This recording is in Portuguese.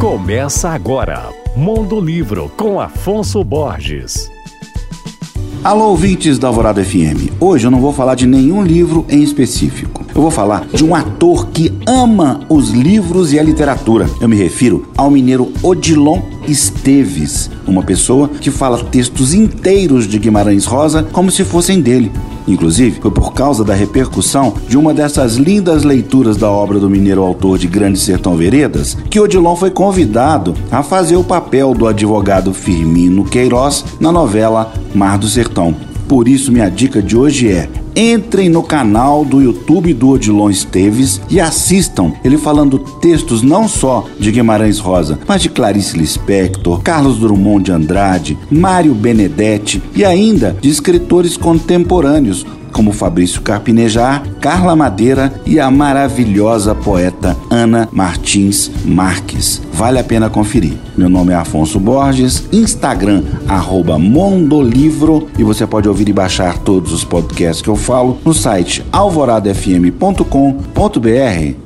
Começa agora, Mundo Livro com Afonso Borges. Alô, ouvintes da Alvorada FM. Hoje eu não vou falar de nenhum livro em específico. Eu vou falar de um ator que ama os livros e a literatura. Eu me refiro ao mineiro Odilon Esteves, uma pessoa que fala textos inteiros de Guimarães Rosa como se fossem dele. Inclusive, foi por causa da repercussão de uma dessas lindas leituras da obra do mineiro autor de Grande Sertão Veredas que Odilon foi convidado a fazer o papel do advogado Firmino Queiroz na novela Mar do Sertão. Por isso, minha dica de hoje é entrem no canal do YouTube do Odilon Esteves e assistam ele falando textos não só de Guimarães Rosa, mas de Clarice Lispector, Carlos Drummond de Andrade, Mário Benedetti e ainda de escritores contemporâneos como Fabrício Carpinejar, Carla Madeira e a maravilhosa poeta Ana Martins Marques. Vale a pena conferir. Meu nome é Afonso Borges, Instagram, arroba Mondolivro, e você pode ouvir e baixar todos os podcasts que eu falo no site alvoradofm.com.br